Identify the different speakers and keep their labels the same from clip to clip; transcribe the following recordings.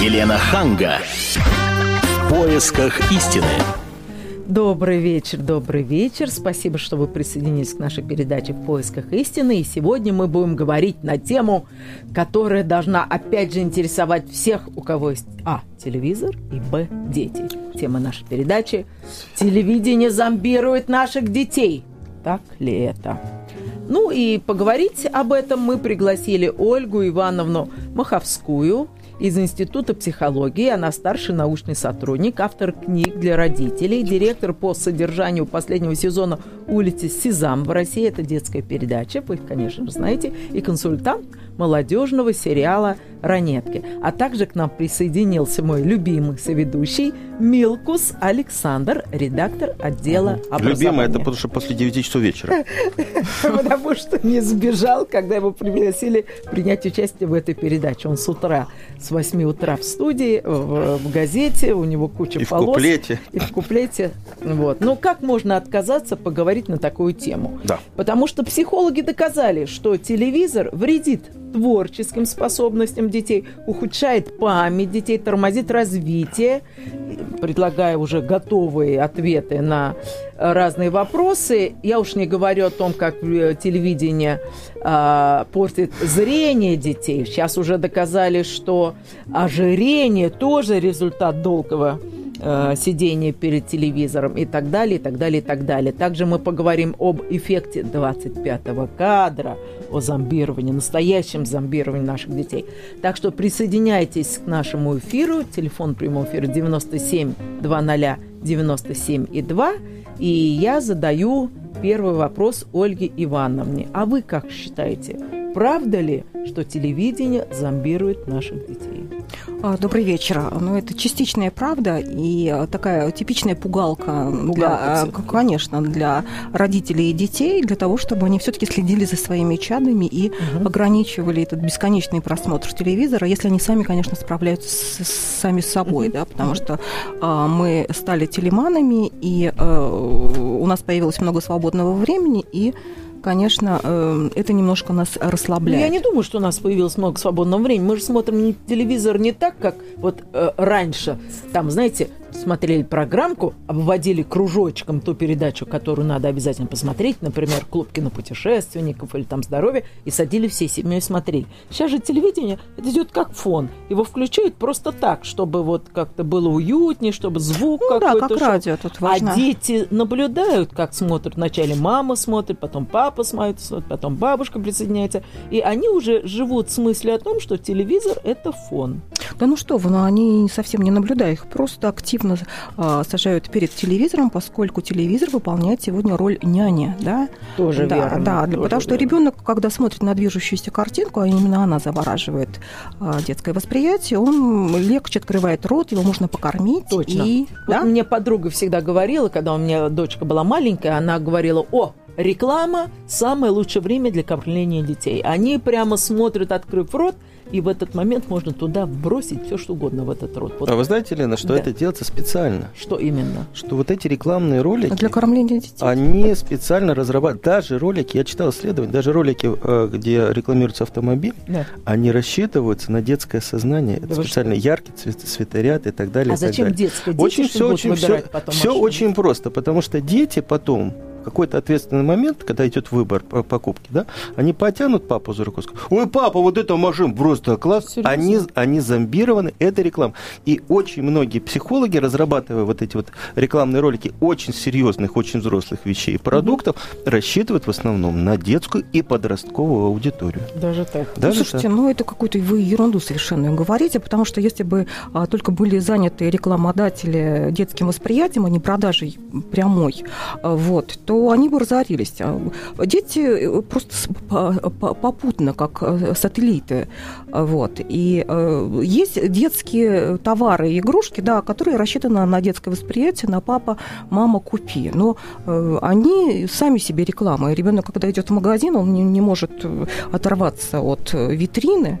Speaker 1: Елена Ханга. В поисках истины.
Speaker 2: Добрый вечер, добрый вечер. Спасибо, что вы присоединились к нашей передаче «В поисках истины». И сегодня мы будем говорить на тему, которая должна опять же интересовать всех, у кого есть А. Телевизор и Б. Дети. Тема нашей передачи «Телевидение зомбирует наших детей». Так ли это? Ну и поговорить об этом мы пригласили Ольгу Ивановну Маховскую, из Института психологии. Она старший научный сотрудник, автор книг для родителей, директор по содержанию последнего сезона «Улицы Сезам» в России. Это детская передача, вы, конечно же, знаете, и консультант молодежного сериала «Ранетки». А также к нам присоединился мой любимый соведущий Милкус Александр, редактор отдела образования.
Speaker 3: Любимый, это потому что после 9 часов вечера.
Speaker 2: Потому что не сбежал, когда его пригласили принять участие в этой передаче. Он с утра, с 8 утра в студии, в, газете, у него куча
Speaker 3: И в
Speaker 2: полос.
Speaker 3: куплете.
Speaker 2: И в куплете. Вот. Ну, как можно отказаться поговорить на такую тему?
Speaker 3: Да.
Speaker 2: Потому что психологи доказали, что телевизор вредит творческим способностям детей, ухудшает память детей, тормозит развитие, предлагая уже готовые ответы на разные вопросы. Я уж не говорю о том, как э, телевидение а, портит зрение детей. Сейчас уже доказали, что ожирение тоже результат долгого э, сидения перед телевизором и так далее, и так далее, и так далее. Также мы поговорим об эффекте 25-го кадра, о зомбировании, настоящем зомбировании наших детей. Так что присоединяйтесь к нашему эфиру. Телефон прямого эфира 97 00 97 и 2. И я задаю первый вопрос Ольге Ивановне. А вы как считаете, правда ли, что телевидение зомбирует наших детей?
Speaker 4: А, Добрый вечер. Ну, это частичная правда и а, такая типичная пугалка,
Speaker 2: Пугалка
Speaker 4: для, к- конечно, для родителей и детей, для того, чтобы они все-таки следили за своими чадами и
Speaker 2: Мгм.
Speaker 4: ограничивали этот бесконечный просмотр телевизора, если они сами, конечно, справляются с, с- сами с собой, да, потому что а, мы стали телеманами, и а, у нас появилось много свободного времени, и, конечно, э, это немножко нас
Speaker 2: Ну,
Speaker 4: расслабляет.
Speaker 2: я не думаю, что у нас появилось много свободного времени. Мы же смотрим телевизор не так, как вот э, раньше. Там, знаете, смотрели программку, обводили кружочком ту передачу, которую надо обязательно посмотреть, например, «Клуб кинопутешественников» или там «Здоровье», и садили всей семьей смотреть. Сейчас же телевидение, это идет как фон. Его включают просто так, чтобы вот как-то было уютнее, чтобы звук
Speaker 4: Ну да,
Speaker 2: какой-то
Speaker 4: как
Speaker 2: шел.
Speaker 4: радио тут важно.
Speaker 2: А дети наблюдают, как смотрят. Вначале мама смотрит, потом папа смотрит, потом бабушка присоединяется. И они уже живут с мыслью о том, что телевизор – это фон.
Speaker 4: Да ну что вы, ну они совсем не наблюдают, их просто активно а, сажают перед телевизором, поскольку телевизор выполняет сегодня роль няни, да?
Speaker 2: Тоже
Speaker 4: да,
Speaker 2: верно.
Speaker 4: да,
Speaker 2: тоже
Speaker 4: потому что
Speaker 2: верно.
Speaker 4: ребенок, когда смотрит на движущуюся картинку, а именно она завораживает а, детское восприятие, он легче открывает рот, его можно покормить.
Speaker 2: Точно.
Speaker 4: И,
Speaker 2: Вот
Speaker 4: да?
Speaker 2: мне подруга всегда говорила, когда у меня дочка была маленькая, она говорила, о, реклама – самое лучшее время для кормления детей. Они прямо смотрят, открыв рот, и в этот момент можно туда бросить все, что угодно в этот рот. Вот
Speaker 3: А вы знаете, Лена, что
Speaker 2: Да.
Speaker 3: это делается специально?
Speaker 2: что именно?
Speaker 3: Что вот эти рекламные ролики,
Speaker 4: Для кормления детей.
Speaker 3: они специально разрабатывают, даже ролики, я читал исследования, даже ролики, э, где рекламируется автомобиль,
Speaker 2: Да.
Speaker 3: они рассчитываются на детское сознание. Это
Speaker 2: Да
Speaker 3: специально яркий цвет, цветоряд и так далее.
Speaker 2: А
Speaker 3: и так
Speaker 2: зачем
Speaker 3: далее.
Speaker 2: детское? Дети,
Speaker 3: Очень
Speaker 2: что
Speaker 3: все, очень, все,
Speaker 2: потом
Speaker 3: все очень просто, потому что дети потом какой-то ответственный момент, когда идет выбор по- покупки, да, они потянут папу за руку, скажут, ой, папа, вот эта машина просто класс.
Speaker 2: Серьезно?
Speaker 3: Они, они зомбированы, это реклама. И очень многие психологи, разрабатывая вот эти вот рекламные ролики очень серьезных, очень взрослых вещей и продуктов, рассчитывают в основном на детскую и подростковую аудиторию.
Speaker 2: Даже так.
Speaker 4: Ну,
Speaker 3: Даже
Speaker 4: слушайте, ну это какую-то вы ерунду совершенно говорите, потому что если бы а, только были заняты рекламодатели детским восприятием, а не продажей прямой, а, вот, то они бы разорились. А, Дети э, просто попутно, как э, сателлиты. Вот. И э, есть детские товары игрушки, да, которые рассчитаны на детское восприятие, на папа, мама, купи. Но они сами себе реклама. И ребенок, когда идет в магазин, он не, может оторваться от витрины.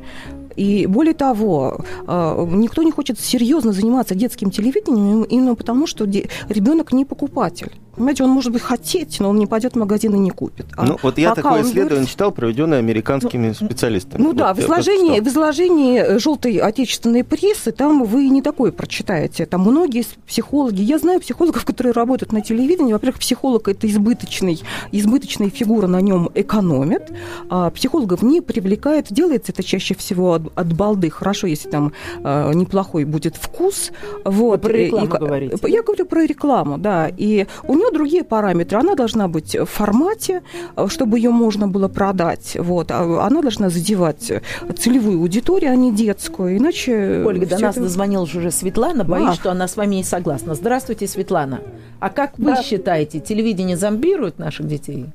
Speaker 4: И более того, никто не хочет серьезно заниматься детским телевидением именно потому, что ребенок не покупатель. Понимаете, он может быть хотеть, но он не пойдет в магазин и не купит.
Speaker 3: А ну, вот я такое исследование говорит... читал, проведенное американскими ну, специалистами.
Speaker 4: Ну
Speaker 3: вот
Speaker 4: да, в изложении, в изложении желтой отечественной прессы там вы не такое прочитаете. Там многие психологи, я знаю психологов, которые работают на телевидении. Во-первых, психолог это избыточный, избыточная фигура, на нем экономит. А психологов не привлекает, делается это чаще всего от, от балды. Хорошо, если там а, неплохой будет вкус. Вот.
Speaker 2: Вы про рекламу и, говорите.
Speaker 4: Я говорю про рекламу, да. И у нее другие параметры. Она должна быть в формате, чтобы ее можно было продать. Вот. А она должна задевать целевую аудиторию, а не детскую. Иначе...
Speaker 2: Ольга, до нас это... дозвонилась уже Светлана. Боюсь, а. что она с вами не согласна. Здравствуйте, Светлана. А как вы да. считаете, телевидение зомбирует наших детей?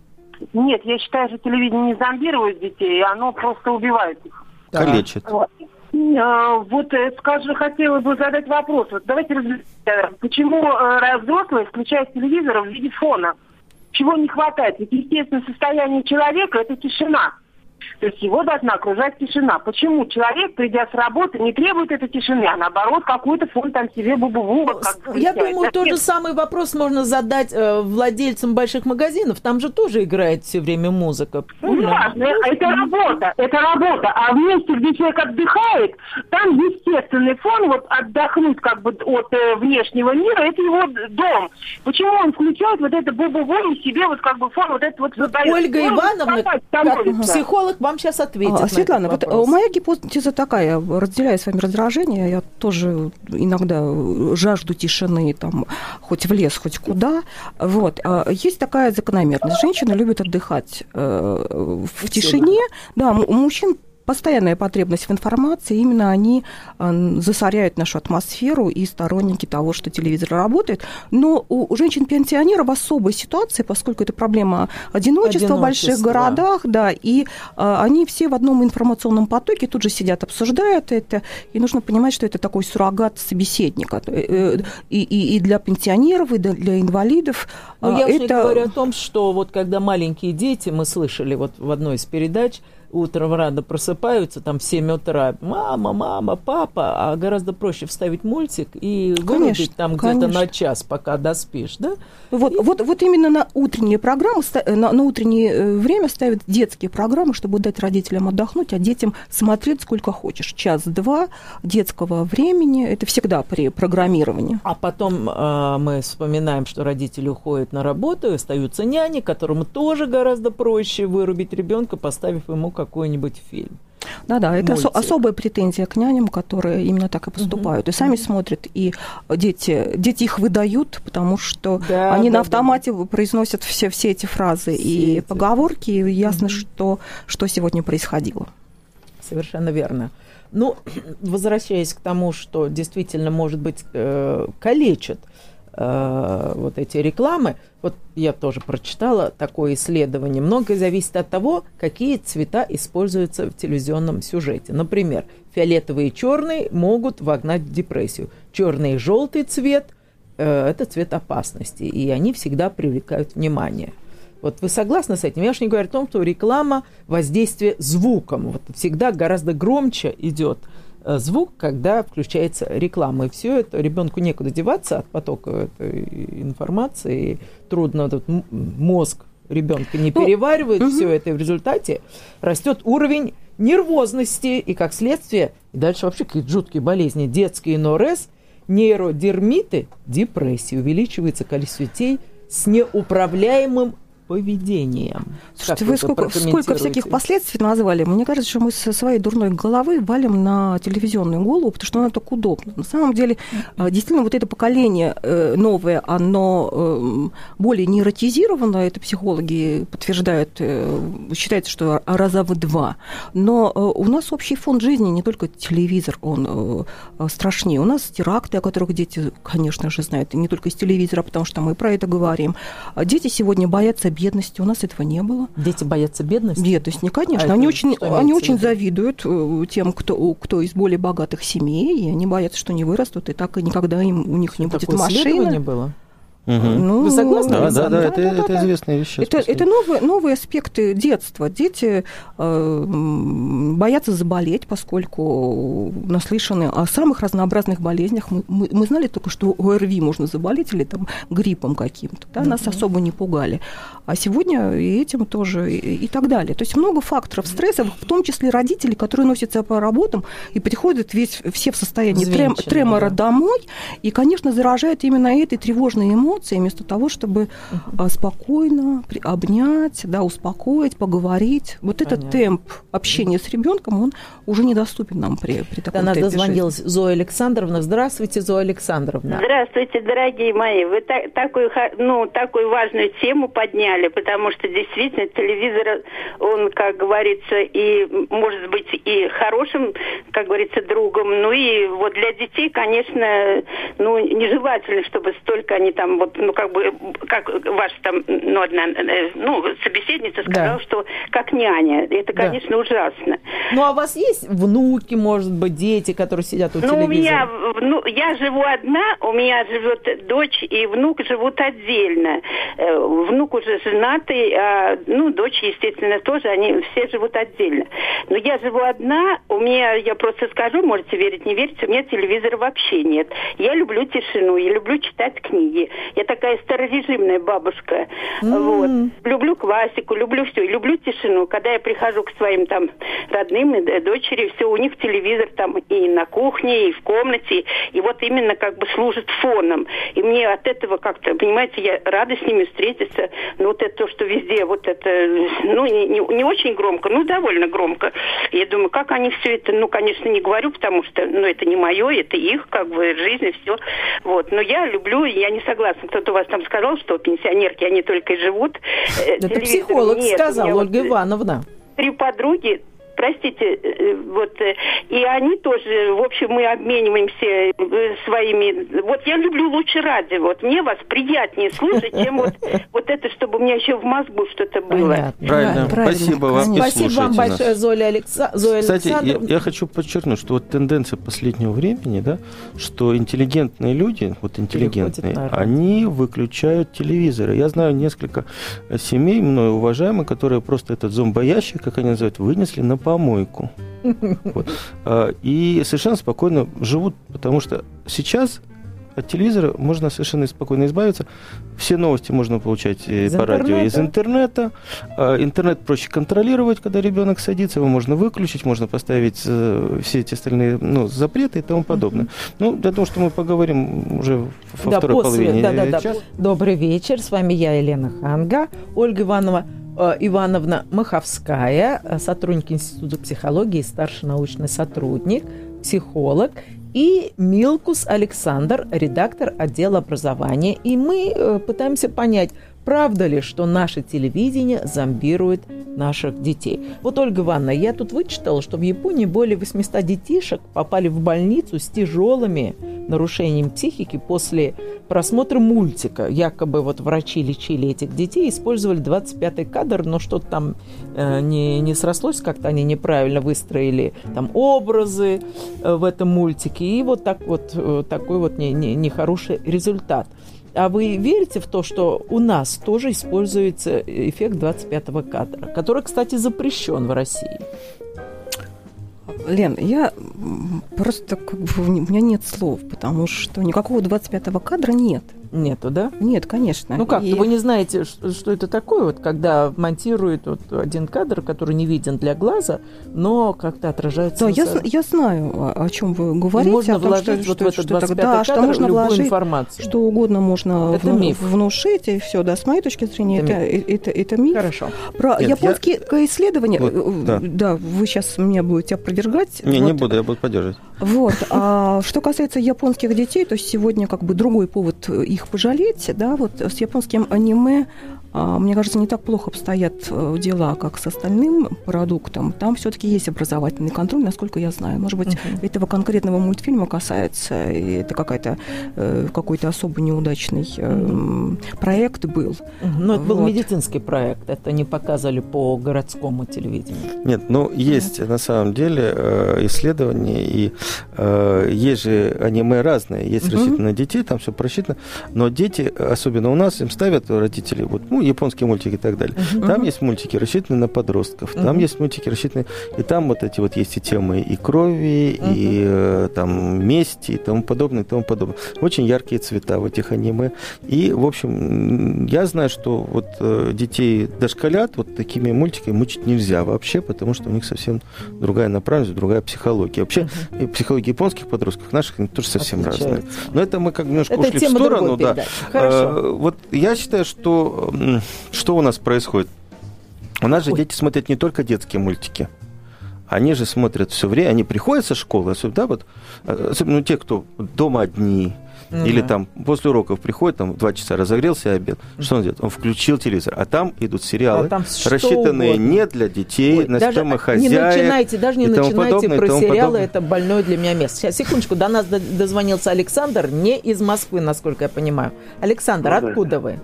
Speaker 5: Нет, я считаю, что телевидение не зомбирует детей, оно просто убивает их.
Speaker 3: Калечит.
Speaker 5: Вот. А, вот, э, скажу, хотела бы задать вопрос. Вот давайте разберемся, почему э, взрослые включают телевизор в виде фона? Чего не хватает? Ведь естественное состояние человека – это тишина. То есть его должна окружать тишина. Почему человек, придя с работы, не требует этой тишины, а наоборот какой-то фон там себе бубу
Speaker 2: Я думаю, тот же самый вопрос можно задать э, владельцам больших магазинов. Там же тоже играет все время музыка.
Speaker 5: Ну, важно, это работа, это работа. А в месте, где человек отдыхает, там естественный фон, вот отдохнуть как бы от э, внешнего мира, это его дом. Почему он включает вот это бубу и себе вот как бы фон вот это вот
Speaker 2: задает? Ольга Ивановна, как психолог психолог вам сейчас ответит. А,
Speaker 4: Светлана, вот э, моя гипотеза такая, разделяю с вами раздражение, я тоже иногда жажду тишины, там, хоть в лес, хоть куда. Вот. А, есть такая закономерность. Женщины любят отдыхать э, в тишине. Да, мужчин постоянная потребность в информации, именно они э, засоряют нашу атмосферу и сторонники того, что телевизор работает. Но у женщин-пенсионеров особая ситуация, поскольку это проблема одиночества, в больших городах, да, и а, они все в одном информационном потоке тут же сидят, обсуждают это, и нужно понимать, что это такой суррогат собеседника. Э, э, и, и, и для пенсионеров, и для инвалидов.
Speaker 2: Но я это... уж не говорю о том, что вот когда маленькие дети, мы слышали вот в одной из передач, утром рано просыпаются, там в 7 утра, мама, мама, папа, а гораздо проще вставить мультик и вырубить там где-то на час, пока доспишь, да?
Speaker 4: Вот, и... вот, вот именно на утренние программы, на, на утреннее э, время ставят детские программы, чтобы дать родителям отдохнуть, а детям смотреть сколько хочешь. Час-два детского времени, это всегда при программировании.
Speaker 2: А потом э, мы вспоминаем, что родители уходят на работу, и остаются няни, которому тоже гораздо проще вырубить ребенка, поставив ему какой-нибудь фильм.
Speaker 4: Да-да, это ос- особая претензия к няням, которые именно так и поступают. Угу. И сами угу. смотрят, и дети, дети их выдают, потому что да, они да, на автомате да. произносят все, все эти фразы все и эти. поговорки, и ясно, угу. что, что сегодня происходило.
Speaker 2: Совершенно верно. Ну, возвращаясь к тому, что действительно, может быть, э, калечат э, вот эти рекламы, вот я тоже прочитала такое исследование. Многое зависит от того, какие цвета используются в телевизионном сюжете. Например, фиолетовый и черный могут вогнать в депрессию. Черный и желтый цвет э, это цвет опасности, и они всегда привлекают внимание. Вот вы согласны с этим? Я уж не говорю о том, что реклама воздействие звуком. Вот всегда гораздо громче идет Э, звук, когда включается реклама. И все это ребенку некуда деваться от потока этой информации. И трудно этот мозг ребенка не ну, переваривает угу. все это, и в результате растет уровень нервозности, и как следствие, и дальше вообще какие-то жуткие болезни, детские НОРС, нейродермиты, депрессии, увеличивается количество детей с неуправляемым поведением.
Speaker 4: Слушайте, вы сколько, сколько всяких последствий назвали. Мне кажется, что мы со своей дурной головы валим на телевизионную голову, потому что она так удобно. На самом деле, э, действительно, вот это поколение э, новое, оно э, более нейротизировано, это психологи подтверждают, считается, что раза в два. Но у нас общий фон жизни, не только телевизор, он страшнее. У нас теракты, о которых дети, конечно же, знают, и не только из телевизора, потому что мы про это говорим. Дети сегодня боятся бедности. У нас этого не было.
Speaker 2: Дети боятся бедности?
Speaker 4: Бедность, не, конечно. А они очень, они очень завидуют э, тем, кто, кто из более богатых семей, и они боятся, что не вырастут, и так и никогда им, у них не будет машины.
Speaker 2: было?
Speaker 3: Мгм.
Speaker 4: Ну,
Speaker 2: Вы согласны,
Speaker 3: Да, да,
Speaker 2: Александр?
Speaker 3: да, это, это известная вещь. сейчас
Speaker 4: Это, это новые, новые аспекты детства. Дети э, боятся заболеть, поскольку наслышаны о самых разнообразных болезнях. Мы, мы- мы знали только, что ОРВИ можно заболеть или там гриппом каким-то. Да, Нас особо не пугали. А сегодня и этим тоже, и, и так далее. То есть много факторов стресса, в том числе родители, которые носятся по работам и приходят весь, все в состоянии трем- тремора
Speaker 2: да.
Speaker 4: домой, и, конечно, заражают именно этой тревожной эмоцией, вместо того, чтобы а, спокойно при- обнять, да, успокоить, поговорить. Вот этот
Speaker 2: Понятно.
Speaker 4: темп общения с ребенком, он уже недоступен нам при, при
Speaker 2: До
Speaker 4: таком
Speaker 2: нас
Speaker 4: темпе
Speaker 2: дозвонилась Зоя Александровна. Здравствуйте, Зоя Александровна.
Speaker 6: Здравствуйте, дорогие мои. Вы та- такую, ну, такую важную тему подняли, потому что действительно телевизор, он, как говорится, и может быть и хорошим, как говорится, другом. Ну и вот для детей, конечно, ну, нежелательно, чтобы столько они там, вот, ну, как бы, как ваша там, ну, одна, э, ну, собеседница сказала,
Speaker 2: Да.
Speaker 6: что как няня. Это,
Speaker 2: Да.
Speaker 6: конечно, ужасно.
Speaker 2: Ну, а у вас есть внуки, может быть, дети, которые сидят у
Speaker 6: Ну,
Speaker 2: телевизора?
Speaker 6: у меня, ну, я живу одна, у меня живет дочь и внук живут отдельно. Э, Внук уже женатый, а, ну, дочь, естественно, тоже, они все живут отдельно. Но я живу одна, у меня, я просто скажу, можете верить, не верить, у меня телевизора вообще нет. Я люблю тишину, я люблю читать книги. Я такая старорежимная бабушка. Вот. Люблю классику, люблю все, люблю тишину. Когда я прихожу к своим там родным и д- дочери, все, у них телевизор там и на кухне, и в комнате, и вот именно как бы служит фоном. И мне от этого как-то, понимаете, я рада с ними встретиться. Но вот это то, что везде, вот это, ну, не, не- не очень громко, ну, довольно громко. Я думаю, как они все это, ну, конечно, не говорю, потому что, ну, это не мое, это их, как бы, жизнь и все. Вот. Но я люблю, я не согласна. Кто-то у вас там сказал, что пенсионерки, они только и живут. э,
Speaker 2: Это психолог сказал, Ольга
Speaker 6: э,
Speaker 2: Ивановна.
Speaker 6: три подруги, простите, э, вот, э, и они тоже, в общем, мы обмениваемся э, своими, вот я люблю лучше радио, вот мне вас приятнее слушать, чем вот, вот это, чтобы у меня еще в мозгу что-то было.
Speaker 2: Понятно.
Speaker 3: Правильно.
Speaker 4: Правильно,
Speaker 3: Спасибо вам.
Speaker 2: Спасибо вам
Speaker 3: слушайте нас.
Speaker 2: большое, Зоя, Алекса... Зоя
Speaker 3: Кстати, я,
Speaker 2: Александровна.
Speaker 3: я хочу подчеркнуть, что вот тенденция последнего времени, да, что интеллигентные люди, вот интеллигентные, они выключают телевизоры. Я знаю несколько э, семей, мною уважаемых, которые просто этот зомбоящик, как они называют, вынесли на помойку. Вот. А, И совершенно спокойно живут, потому что сейчас от телевизора можно совершенно спокойно избавиться. Все новости можно получать э,
Speaker 2: Из
Speaker 3: по радио из
Speaker 2: интернета.
Speaker 3: интернета. А, Интернет проще контролировать, когда ребенок садится, его можно выключить, можно поставить э, все эти остальные ну, запреты и тому подобное. Ну, для того, что мы поговорим уже во
Speaker 2: Да,
Speaker 3: второй
Speaker 2: после,
Speaker 3: половине
Speaker 2: да, да,
Speaker 3: э,
Speaker 2: да.
Speaker 3: часа.
Speaker 2: Добрый вечер, с вами я, Елена Ханга, Ольга Иванова, Ивановна Маховская, э, сотрудник Института психологии, старший научный сотрудник, психолог, и Милкус Александр, редактор отдела образования. И мы э, пытаемся понять, правда ли, что наше телевидение зомбирует наших детей. Вот, Ольга Ивановна, я тут вычитала, что в Японии более 800 детишек попали в больницу с тяжелыми нарушениями психики после просмотра мультика. Якобы вот врачи лечили этих детей, использовали 25-й кадр, но что-то там э, не, не срослось, как-то они неправильно выстроили там образы э, в этом мультике, и вот так вот э, такой вот не- не- нехороший результат. А вы верите в то, что у нас тоже используется эффект 25-го кадра, который, кстати, запрещен в России?
Speaker 4: Лен, я просто как бы у меня нет слов, потому что никакого 25-го кадра нет.
Speaker 2: Нету, да?
Speaker 4: Нет, конечно.
Speaker 2: Ну как,
Speaker 4: И-
Speaker 2: вы не знаете, что, что это такое, вот когда монтируют вот один кадр, который не виден для глаза, но как-то отражается
Speaker 4: Да, я, я знаю, о, чем вы
Speaker 2: И
Speaker 4: говорите.
Speaker 2: можно
Speaker 4: о том,
Speaker 2: вложить
Speaker 4: что,
Speaker 2: вот
Speaker 4: что-
Speaker 2: в этот
Speaker 4: что так-
Speaker 2: 25
Speaker 4: да, что
Speaker 2: кадр
Speaker 4: можно
Speaker 2: любую
Speaker 4: вложить
Speaker 2: информацию.
Speaker 4: что угодно можно
Speaker 2: Это
Speaker 4: вну-
Speaker 2: миф.
Speaker 4: внушить, и все, да, с моей точки зрения,
Speaker 2: Это
Speaker 4: это, это, это, миф.
Speaker 2: Хорошо.
Speaker 4: Про
Speaker 3: Нет,
Speaker 4: японские исследования,
Speaker 3: Вот,
Speaker 4: э,
Speaker 3: да.
Speaker 4: да. вы сейчас меня будете опровергать.
Speaker 3: Не, не
Speaker 4: Вот.
Speaker 3: буду, я буду поддерживать.
Speaker 4: Вот. А что касается японских детей, то сегодня как бы другой повод их пожалеть, да, вот с японским аниме мне кажется, не так плохо обстоят э, дела, как с остальным продуктом. Там все-таки есть образовательный контроль, насколько я знаю. Может быть, uh-huh. этого конкретного мультфильма касается, и это какая-то, э, какой-то особо неудачный uh-huh. проект был.
Speaker 2: Uh-huh. Ну, это вот. был медицинский проект, это не показывали по городскому телевидению.
Speaker 3: Нет, ну, есть uh-huh. на самом деле исследования, и есть же аниме разные, есть uh-huh. рассчитано на детей, там все просчитано, но дети, особенно у нас, им ставят родители, вот, ну, японские мультики и так далее. Там есть мультики, рассчитанные на подростков, там есть мультики, рассчитанные, и там вот эти вот есть и темы и крови, и э, там мести, и тому подобное, и тому подобное. Очень яркие цвета в этих аниме. И, в общем, я знаю, что вот э, детей дошколят вот такими мультиками мучить нельзя вообще, потому что у них совсем другая направленность, другая психология. Вообще, психология японских подростков, наших, они тоже совсем разные. Но это мы как немножко это ушли в сторону. Да. Хорошо. Вот я считаю, что что у нас происходит? У нас же Ой. дети смотрят не только детские мультики. Они же смотрят все время, они приходят со школы, особенно, да, вот, э, особенно ну, те, кто дома одни, mm Или там после уроков приходит, там два часа разогрелся обед. Что он делает? Он включил телевизор, а там идут сериалы, а там рассчитанные угодно. не для детей, Ой, на даже, хозяев.
Speaker 2: Не начинайте, даже не начинайте про сериалы, подобное. это больное для меня место. Сейчас, секундочку, до нас дозвонился Александр, не из Москвы, насколько я понимаю. Александр, ну, откуда вы?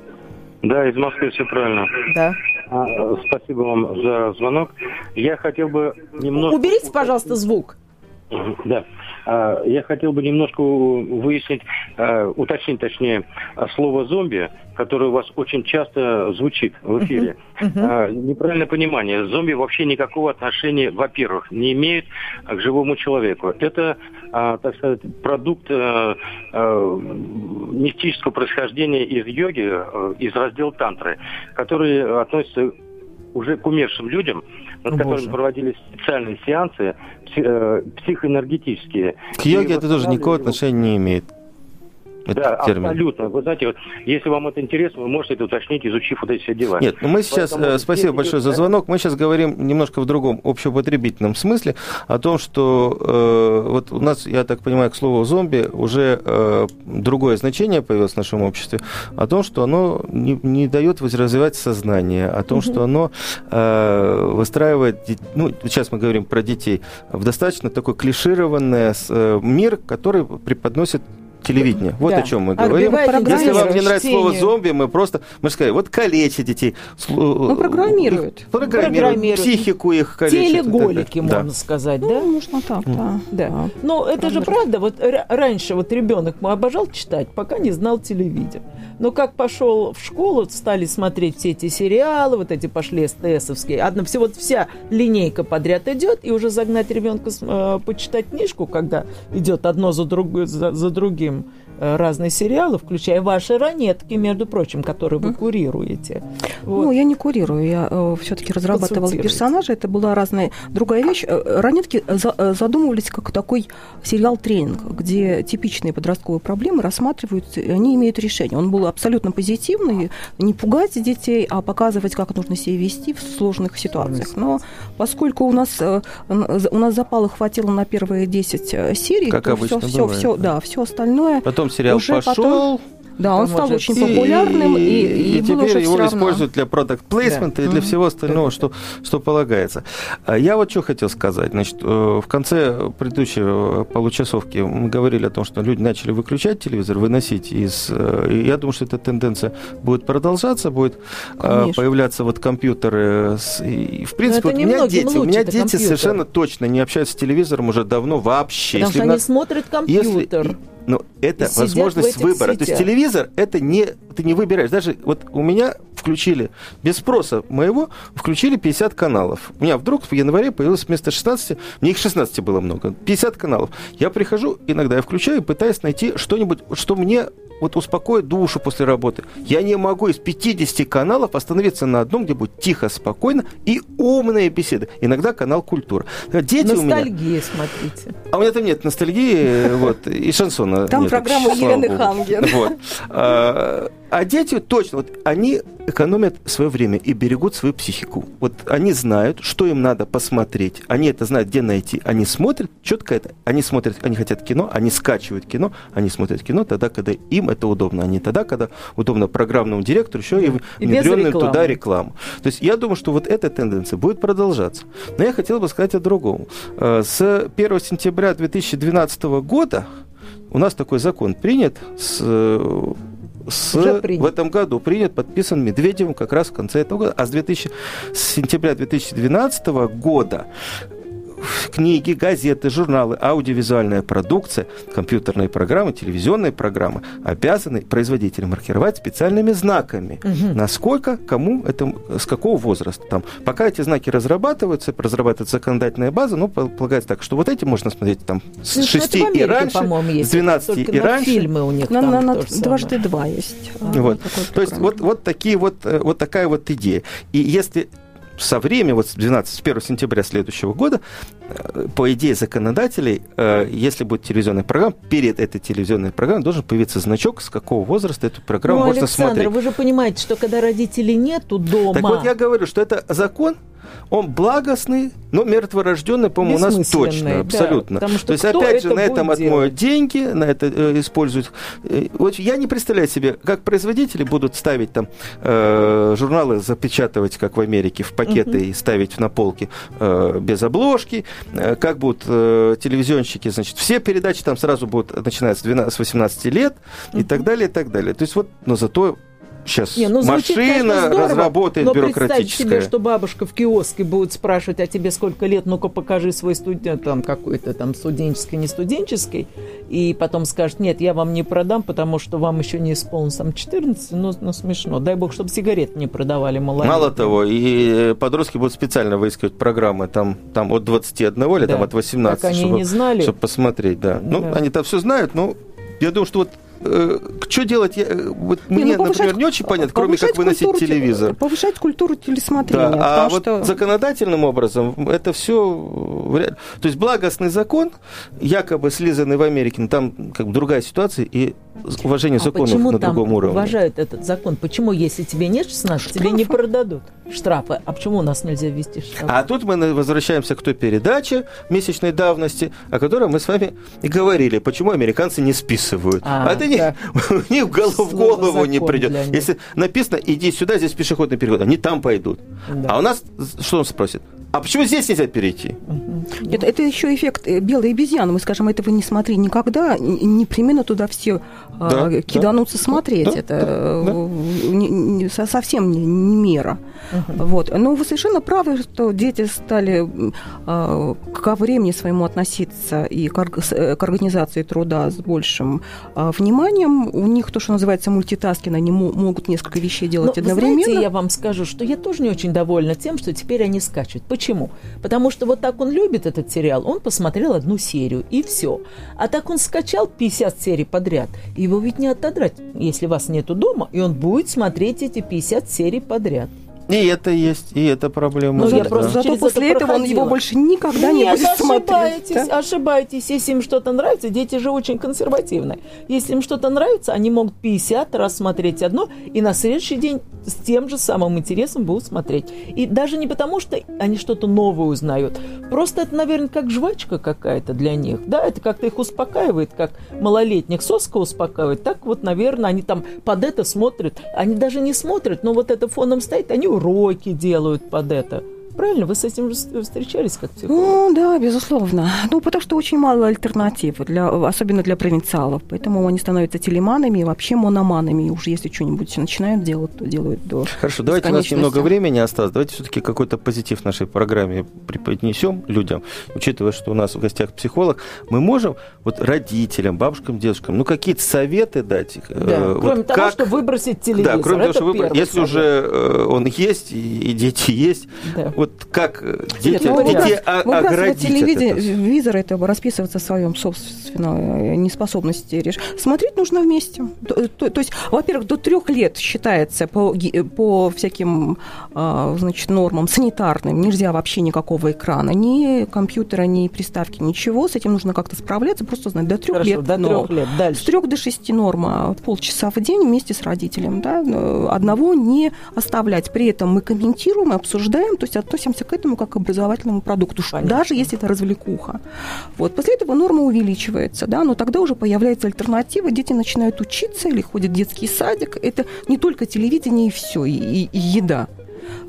Speaker 7: Да, из Москвы все правильно.
Speaker 2: Да.
Speaker 7: А, спасибо вам за звонок. Я хотел бы немного...
Speaker 2: Уберите, пожалуйста, звук.
Speaker 7: Да. А, я хотел бы немножко выяснить, а, уточнить, точнее, слово «зомби», которое у вас очень часто звучит в эфире. Uh-huh. Uh-huh. Неправильное понимание. Зомби вообще никакого отношения, во-первых, не имеют к живому человеку. Это, так сказать, продукт мистического происхождения из йоги, из раздела тантры, который относится уже к умершим людям, над О, которыми проводились специальные сеансы э, психоэнергетические.
Speaker 3: К йоге это тоже никакого отношения не имеет
Speaker 7: да, термин. абсолютно. Вы знаете, вот, если вам это интересно, вы можете это уточнить, изучив вот эти все дела.
Speaker 3: Нет, ну мы сейчас, Поэтому э, спасибо большое за звонок, мы сейчас говорим немножко в другом общеупотребительном смысле о том, что э, вот у нас, я так понимаю, к слову зомби уже э, другое значение появилось в нашем обществе, о том, что оно не, не дает развивать сознание, о том, что оно э, выстраивает, ну, сейчас мы говорим про детей, в достаточно такой клишированный э, мир, который преподносит телевидения. Вот да. о чем мы говорим. Если вам не нравится слово зомби, мы просто, мы же сказали, вот калечат детей.
Speaker 4: Ну, программируют.
Speaker 3: Программируют. программируют. Психику их
Speaker 2: калечат. Телеголики, можно сказать, да?
Speaker 4: Ну, можно так, да.
Speaker 2: да. да. Но это же правда, вот раньше вот ребенок мы обожал читать, пока не знал телевидение. Но как пошел в школу, стали смотреть все эти сериалы, вот эти пошли СТСовские. Одна, все, вот вся линейка подряд идет, и уже загнать ребенка э, почитать книжку, когда идет одно за, друг, за, за другим, Э, разные сериалы, включая ваши ранетки, между прочим, которые вы курируете.
Speaker 4: Вот. Ну, я не курирую, я э, все-таки разрабатывала персонажа, это была разная другая вещь. Э, ранетки за, э, задумывались как такой сериал-тренинг, где типичные подростковые проблемы рассматриваются, и они имеют решение. Он был абсолютно позитивный, не пугать детей, а показывать, как нужно себя вести в сложных ситуациях. Но поскольку у нас, у нас запала хватило на первые 10 серий,
Speaker 3: как
Speaker 4: то все, все, да. да, все остальное
Speaker 3: Потом потом сериал уже пошел. Потом...
Speaker 4: Да, он стал очень популярным, и,
Speaker 3: и, и теперь его используют для продукт плейсмента да. и для всего остального, что, что полагается. А я вот что хотел сказать. Значит, э, в конце предыдущей э, получасовки мы говорили о том, что люди начали выключать телевизор, выносить из... Э, и я думаю, что эта тенденция будет продолжаться, будет Конечно. появляться вот компьютеры. С, и, в принципе, вот у меня дети, у меня дети компьютер. совершенно точно не общаются с телевизором уже давно вообще.
Speaker 2: Потому что они смотрят компьютер.
Speaker 3: Если, но это возможность выбора. Сетях. То есть телевизор это не ты не выбираешь. Даже вот у меня включили без спроса моего включили 50 каналов. У меня вдруг в январе появилось вместо 16, мне их 16 было много, 50 каналов. Я прихожу, иногда я включаю, пытаюсь найти что-нибудь, что мне вот успокоит душу после работы. Я не могу из 50 каналов остановиться на одном, где будет тихо, спокойно и умные беседы. Иногда канал культура.
Speaker 2: Дети Ностальгия, у меня... смотрите.
Speaker 3: А у меня там нет ностальгии, вот, и шансона
Speaker 4: Там
Speaker 3: нет,
Speaker 4: программа Елены Хангер.
Speaker 3: Вот. А, А дети точно, вот они экономят свое время и берегут свою психику. Вот они знают, что им надо посмотреть. Они это знают, где найти. Они смотрят четко это. Они смотрят, они хотят кино, они скачивают кино, они смотрят кино тогда, когда им это удобно, а не тогда, когда удобно программному директору еще и,
Speaker 2: И
Speaker 3: внедренную туда рекламу. То есть я думаю, что вот эта тенденция будет продолжаться. Но я хотел бы сказать о другом. Э, С 1 сентября 2012 года у нас такой закон принят с э, с- в этом году принят, подписан Медведевым как раз в конце этого года. А с, 2000, с сентября 2012 года книги, газеты, журналы, аудиовизуальная продукция, компьютерные программы, телевизионные программы обязаны производители маркировать специальными знаками. Насколько, кому, это, с какого возраста. Там, пока эти знаки разрабатываются, разрабатывается законодательная база, ну, полагается так, что вот эти можно смотреть там с
Speaker 2: Ну, это
Speaker 3: 6
Speaker 2: в Америке,
Speaker 3: и раньше, с 12
Speaker 2: Только
Speaker 3: и
Speaker 2: на
Speaker 3: раньше.
Speaker 2: фильмы у них
Speaker 4: На,
Speaker 2: там
Speaker 4: на- на дважды два есть. а,
Speaker 3: Вот. То есть вот, вот такие вот, э, вот такая вот идея. И если со временем, вот с 12, с 1 сентября следующего года, э, по идее законодателей, э, если будет телевизионная программа, перед этой телевизионной программой должен появиться значок, с какого возраста эту программу
Speaker 2: Ну,
Speaker 3: можно
Speaker 2: Александр,
Speaker 3: смотреть.
Speaker 2: вы же понимаете, что когда родителей нету дома...
Speaker 3: Так вот я говорю, что это закон, он благостный, но мертворожденный, по-моему, у нас точно,
Speaker 2: да,
Speaker 3: абсолютно.
Speaker 2: потому что
Speaker 3: То есть, опять же, на этом
Speaker 2: будет
Speaker 3: отмоют деньги, на это э, используют. Э, Вот я не представляю себе, как производители будут ставить там э, журналы, запечатывать, как в Америке, в пакеты и ставить на полки э, без обложки, э, как будут э, телевизионщики, значит, все передачи там сразу будут, начиная с, 12, с 18 лет и так далее, и так далее. То есть вот, но зато сейчас
Speaker 2: Не, ну, звучит, конечно,
Speaker 3: машина
Speaker 2: здорово,
Speaker 3: разработает
Speaker 2: но представь
Speaker 3: бюрократическая.
Speaker 2: себе, что бабушка в киоске будет спрашивать, а тебе сколько лет, ну-ка покажи свой студент, там какой-то там студенческий, не студенческий, и потом скажет, нет, я вам не продам, потому что вам еще не исполнилось там 14, ну, ну смешно. Дай бог, чтобы сигарет не продавали малолетним.
Speaker 3: Мало того, и подростки будут специально выискивать программы там, там от 21 или
Speaker 2: Да.
Speaker 3: там от 18,
Speaker 2: Так они
Speaker 3: чтобы,
Speaker 2: не знали.
Speaker 3: чтобы посмотреть, да. Ну,
Speaker 2: Да.
Speaker 3: они там все знают, но я думаю, что вот что делать, я, э, вот
Speaker 4: Не,
Speaker 3: мне,
Speaker 4: ну,
Speaker 3: например, не очень понятно, кроме как выносить
Speaker 4: культуру те-
Speaker 3: телевизор.
Speaker 4: Повышать культуру телесмотрения.
Speaker 3: Да, а вот
Speaker 4: что...
Speaker 3: законодательным образом это все... То есть благостный закон, якобы слизанный в Америке, но там как бы другая ситуация, и уважение
Speaker 2: А
Speaker 3: законов
Speaker 2: почему
Speaker 3: на
Speaker 2: там
Speaker 3: другом уровне.
Speaker 2: уважают этот закон? Почему, если тебе нет 16, тебе не
Speaker 4: Штрафы.
Speaker 2: продадут штрафы? А почему у нас нельзя ввести штрафы?
Speaker 3: А тут мы возвращаемся к той передаче месячной давности, о которой мы с вами и говорили, почему американцы не списывают.
Speaker 2: А,
Speaker 3: А, это не, у них в голову, в голову не придет. Если написано, иди сюда, здесь пешеходный переход, они там пойдут.
Speaker 2: Да.
Speaker 3: А у нас, что он спросит? А почему здесь нельзя перейти?
Speaker 4: Это, это еще эффект э, белой обезьяны. Мы скажем, этого не смотри никогда. Непременно туда все а,
Speaker 3: Да, да.
Speaker 4: киданутся смотреть.
Speaker 3: Да,
Speaker 4: это
Speaker 3: да,
Speaker 4: э, не- не- со- совсем не, не мера. Вот. Но вы совершенно правы, что дети стали а, ко времени своему относиться и к, э, к организации труда с большим а, вниманием. У них то, что называется мультитаскинг, они мо- могут несколько вещей делать
Speaker 2: Ну, вы
Speaker 4: одновременно.
Speaker 2: Знаете, я вам скажу, что я тоже не очень довольна тем, что теперь они скачут. Почему? Потому что вот так он любит этот сериал, он посмотрел одну серию, и все. А так он скачал 50 серий подряд, его ведь не отодрать, если вас нету дома, и он будет смотреть эти 50 серий подряд.
Speaker 3: И это есть, и это проблема.
Speaker 2: Ну,
Speaker 3: да.
Speaker 2: я просто
Speaker 4: Зато после
Speaker 2: это
Speaker 4: этого он его больше никогда не
Speaker 2: Нет,
Speaker 4: будет смотреть.
Speaker 2: ошибаетесь,
Speaker 4: да?
Speaker 2: ошибаетесь. Если им что-то нравится, дети же очень консервативные. Если им что-то нравится, они могут 50 раз смотреть одно, и на следующий день с тем же самым интересом будут смотреть. И даже не потому, что они что-то новое узнают. Просто это, наверное, как жвачка какая-то для них. Да, это как-то их успокаивает, как малолетних соска успокаивает. Так вот, наверное, они там под это смотрят. Они даже не смотрят, но вот это фоном стоит, они уроки делают под это. Правильно? Вы с этим же встречались как психолог?
Speaker 4: Ну, да, безусловно. Ну, потому что очень мало альтернатив, для, особенно для провинциалов. Поэтому они становятся телеманами и вообще мономанами. И уж если что-нибудь начинают делать, то делают до
Speaker 3: Хорошо, давайте у нас немного времени осталось. Давайте все-таки какой-то позитив в нашей программе преподнесем людям, учитывая, что у нас в гостях психолог. Мы можем вот родителям, бабушкам, дедушкам, ну какие-то советы дать. э,
Speaker 2: Да,
Speaker 3: вот
Speaker 2: кроме того,
Speaker 3: как-
Speaker 2: что выбросить телевизор.
Speaker 3: Да, кроме того,
Speaker 2: Это
Speaker 3: что выбрать,
Speaker 2: первый
Speaker 3: если
Speaker 2: совет.
Speaker 3: уже э, он есть и, и дети есть,
Speaker 2: Да.
Speaker 3: вот вот как э, дети,
Speaker 4: Нет,
Speaker 3: детей о-
Speaker 4: выбрасывать
Speaker 3: оградить от этого?
Speaker 4: телевизор, это расписываться в своем собственной неспособности решить. Смотреть нужно вместе. То, то- то есть, во-первых, до трех лет считается по, по всяким а, значит, нормам санитарным нельзя вообще никакого экрана, ни компьютера, ни приставки, ничего. С этим нужно как-то справляться, просто знать. До трех
Speaker 2: Хорошо,
Speaker 4: лет.
Speaker 2: до
Speaker 4: но-
Speaker 2: трех лет.
Speaker 4: С
Speaker 2: Дальше.
Speaker 4: трех до шести норма полчаса в день вместе с родителем. Да? Э, Одного не оставлять. При этом мы комментируем, обсуждаем, то есть относимся к этому как к образовательному продукту,
Speaker 2: Понятно.
Speaker 4: даже если это развлекуха. Вот. После этого норма увеличивается, да? но тогда уже появляется альтернатива, дети начинают учиться или ходят в детский садик. Это не только телевидение и все, и- и еда.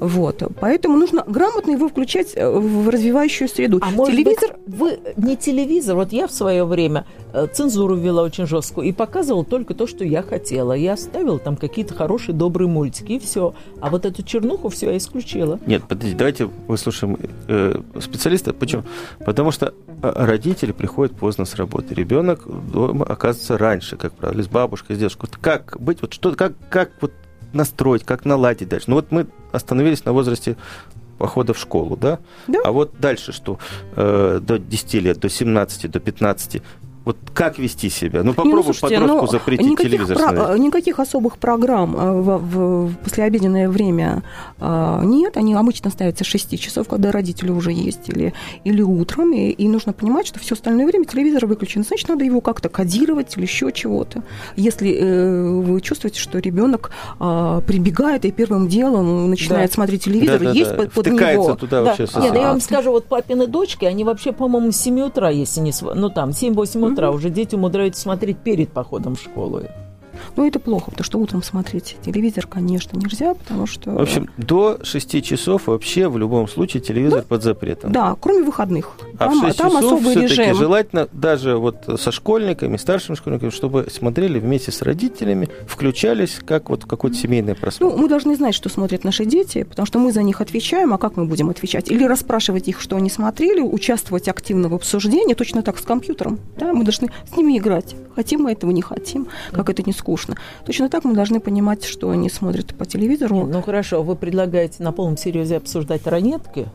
Speaker 4: Вот. Поэтому нужно грамотно его включать э, в развивающую среду.
Speaker 2: А может
Speaker 4: Телевизор
Speaker 2: быть, вы не телевизор. Вот я в свое время э, цензуру ввела очень жесткую и показывала только то, что я хотела. Я оставила там какие-то хорошие, добрые мультики, и все. А вот эту чернуху все я исключила.
Speaker 3: Нет, подождите, давайте выслушаем э, специалиста. Почему? Потому что родители приходят поздно с работы. Ребенок дома оказывается раньше, как правило, с бабушкой, с дедушкой. Как быть, вот что, как, как вот настроить, как наладить дальше? Ну вот мы остановились на возрасте похода в школу, да?
Speaker 4: Да.
Speaker 3: А вот дальше что? Э, до 10 лет, до 17, до 15. Вот как вести себя? Ну,
Speaker 4: Не,
Speaker 3: попробуй
Speaker 4: слушайте,
Speaker 3: подростку
Speaker 4: но
Speaker 3: запретить
Speaker 4: никаких
Speaker 3: телевизор
Speaker 4: про-
Speaker 3: смотреть.
Speaker 4: Никаких особых программ э, в, в- в послеобеденное время э, нет. Они обычно ставятся с 6 часов, когда родители уже есть, или, или утром. И, и нужно понимать, что все остальное время телевизор выключен. Значит, надо его как-то кодировать или еще чего-то. Если э, вы чувствуете, что ребенок э, прибегает и первым делом начинает
Speaker 2: Да.
Speaker 4: смотреть телевизор,
Speaker 3: Да-да-да,
Speaker 4: есть под, под
Speaker 3: втыкается
Speaker 4: него.
Speaker 3: туда
Speaker 2: Да.
Speaker 3: вообще
Speaker 2: Нет, я вам скажу, вот папины дочки, они вообще, по-моему, с 7 утра, если не... Ну, там, 7-8 утра уже дети умудряются смотреть перед походом в школу.
Speaker 4: Ну, это плохо, потому что утром смотреть телевизор, конечно, нельзя, потому что...
Speaker 3: В общем, до 6 часов вообще в любом случае телевизор под запретом.
Speaker 4: Да, кроме выходных.
Speaker 3: А
Speaker 4: Там,
Speaker 3: в 6
Speaker 4: там
Speaker 3: часов все-таки желательно даже вот со школьниками, старшими школьниками, чтобы смотрели вместе с родителями, включались как вот какой-то семейный
Speaker 4: Ну,
Speaker 3: просмотр.
Speaker 4: мы должны знать, что смотрят наши дети, потому что мы за них отвечаем, а как мы будем отвечать? Или расспрашивать их, что они смотрели, участвовать активно в обсуждении, точно так с компьютером. Да? Мы должны с ними играть. Хотим мы этого, не хотим, как это не скучно. Точно так мы должны понимать, что они смотрят по телевизору.
Speaker 2: Ну, хорошо, вы предлагаете на полном серьезе обсуждать ранетки?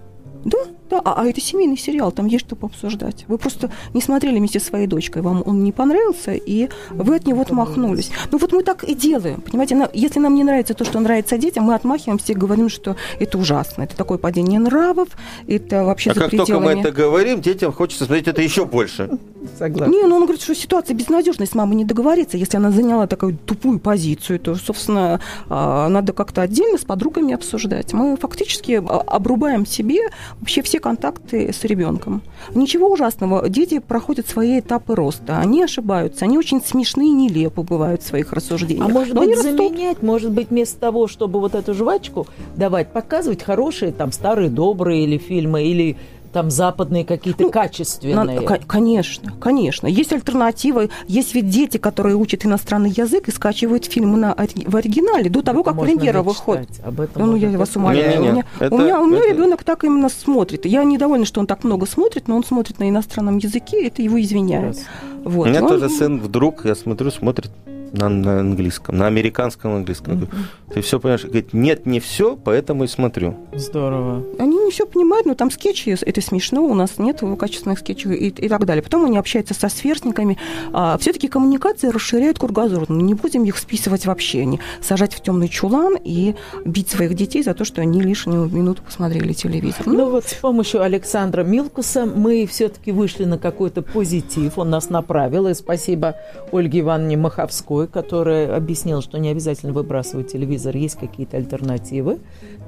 Speaker 4: Да, да, а, а это семейный сериал, там есть что пообсуждать. Вы просто не смотрели вместе со своей дочкой, вам он не понравился, и вы от него отмахнулись. Ну вот мы так и делаем, понимаете, на- если нам не нравится то, что нравится детям, мы отмахиваемся и говорим, что это ужасно, это такое падение нравов, это вообще
Speaker 3: А
Speaker 4: за
Speaker 3: как только мы это говорим, детям хочется смотреть это еще больше.
Speaker 2: Согласна.
Speaker 4: Не, ну он говорит, что ситуация безнадежная, с мамой не договориться. Если она заняла такую тупую позицию, то, собственно, а, надо как-то отдельно с подругами обсуждать. Мы фактически а, обрубаем себе вообще все контакты с ребенком. Ничего ужасного. Дети проходят свои этапы роста. Они ошибаются. Они очень смешные и нелепо бывают в своих рассуждениях.
Speaker 2: А может
Speaker 4: Но
Speaker 2: быть, заменять, может быть, вместо того, чтобы вот эту жвачку давать, показывать хорошие, там, старые, добрые или фильмы, или там западные какие-то
Speaker 4: Ну,
Speaker 2: качественные.
Speaker 4: На- ко- конечно, конечно. Есть альтернативы. Есть ведь дети, которые учат иностранный язык и скачивают фильмы на, в оригинале до того, как
Speaker 2: Можно
Speaker 4: премьера выходит.
Speaker 2: Об этом
Speaker 4: Ну, я вас умоляю.
Speaker 3: Не-не-не,
Speaker 4: у меня,
Speaker 3: это-
Speaker 4: у меня, у меня
Speaker 3: это-
Speaker 4: ребенок так именно смотрит. Я недовольна, что он так много смотрит, но он смотрит на иностранном языке, это его извиняет.
Speaker 2: Раз.
Speaker 4: Вот.
Speaker 3: У меня
Speaker 4: Он-
Speaker 3: тоже сын вдруг, я смотрю, смотрит на, на английском, на американском английском. Говорю, Ты все понимаешь? Говорит, нет, не все, поэтому и смотрю.
Speaker 2: Здорово.
Speaker 4: Они не все понимают, но там скетчи, это смешно, у нас нет качественных скетчей и, и так далее. Потом они общаются со сверстниками. А, все-таки коммуникации расширяют кругозор. Ну, не будем их списывать вообще, не сажать в темный чулан и бить своих детей за то, что они лишнюю минуту посмотрели телевизор.
Speaker 2: Ну вот с помощью Александра Милкуса мы все-таки вышли на какой-то позитив. Он нас направил. И спасибо Ольге Ивановне Маховской, которая объяснила, что не обязательно выбрасывать телевизор, есть какие-то альтернативы.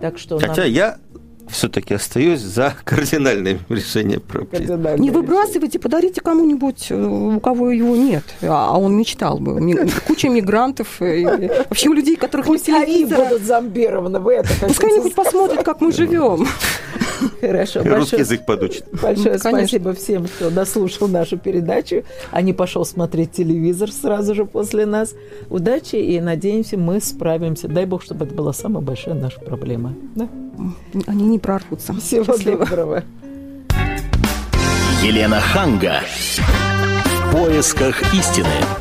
Speaker 2: Так что нам-
Speaker 3: Хотя я все-таки остаюсь за кардинальным решением проблемы.
Speaker 4: Не выбрасывайте, подарите кому-нибудь, э, у кого его нет. А он мечтал бы. Куча мигрантов. э, Вообще у людей, которых
Speaker 2: Пусть они
Speaker 4: телевизора.
Speaker 2: будут зомбированы. Вы это
Speaker 4: Пускай они хоть посмотрят, как мы живем.
Speaker 2: Хорошо.
Speaker 3: И русский язык подучит.
Speaker 2: Большое спасибо всем, кто дослушал нашу передачу, а не пошел смотреть телевизор сразу же после нас. Удачи и надеемся, мы справимся. Дай бог, чтобы это была самая большая наша проблема. Да?
Speaker 4: Они не прорвутся.
Speaker 2: Всего
Speaker 4: Счастливо.
Speaker 2: доброго.
Speaker 1: Елена Ханга. В поисках истины.